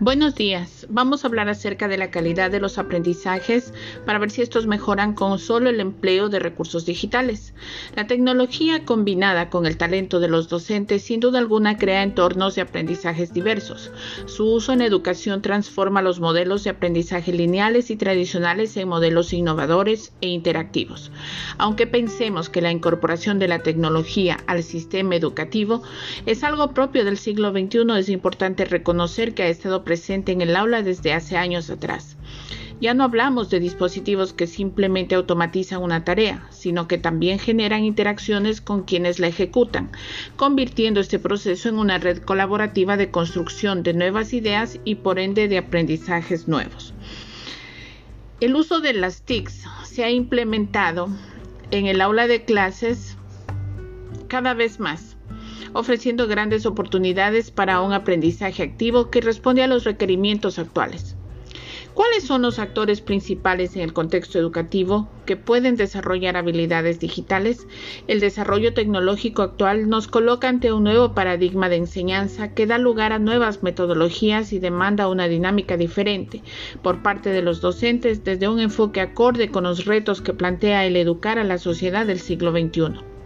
Buenos días. Vamos a hablar acerca de la calidad de los aprendizajes para ver si estos mejoran con solo el empleo de recursos digitales. La tecnología combinada con el talento de los docentes sin duda alguna crea entornos de aprendizajes diversos. Su uso en educación transforma los modelos de aprendizaje lineales y tradicionales en modelos innovadores e interactivos. Aunque pensemos que la incorporación de la tecnología al sistema educativo es algo propio del siglo XXI, es importante reconocer que ha estado presente en el aula desde hace años atrás. Ya no hablamos de dispositivos que simplemente automatizan una tarea, sino que también generan interacciones con quienes la ejecutan, convirtiendo este proceso en una red colaborativa de construcción de nuevas ideas y por ende de aprendizajes nuevos. El uso de las TICs se ha implementado en el aula de clases cada vez más ofreciendo grandes oportunidades para un aprendizaje activo que responde a los requerimientos actuales. ¿Cuáles son los actores principales en el contexto educativo que pueden desarrollar habilidades digitales? El desarrollo tecnológico actual nos coloca ante un nuevo paradigma de enseñanza que da lugar a nuevas metodologías y demanda una dinámica diferente por parte de los docentes desde un enfoque acorde con los retos que plantea el educar a la sociedad del siglo XXI.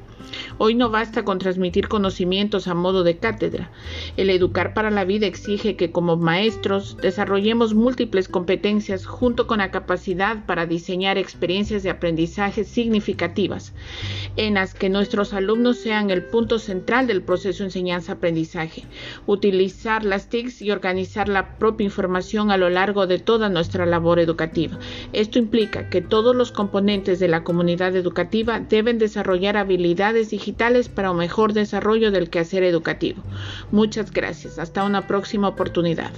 Hoy no basta con transmitir conocimientos a modo de cátedra. El educar para la vida exige que como maestros desarrollemos múltiples competencias junto con la capacidad para diseñar experiencias de aprendizaje significativas, en las que nuestros alumnos sean el punto central del proceso enseñanza-aprendizaje, utilizar las TICs y organizar la propia información a lo largo de toda nuestra labor educativa. Esto implica que todos los componentes de la comunidad educativa deben desarrollar habilidades para un mejor desarrollo del quehacer educativo. Muchas gracias. Hasta una próxima oportunidad.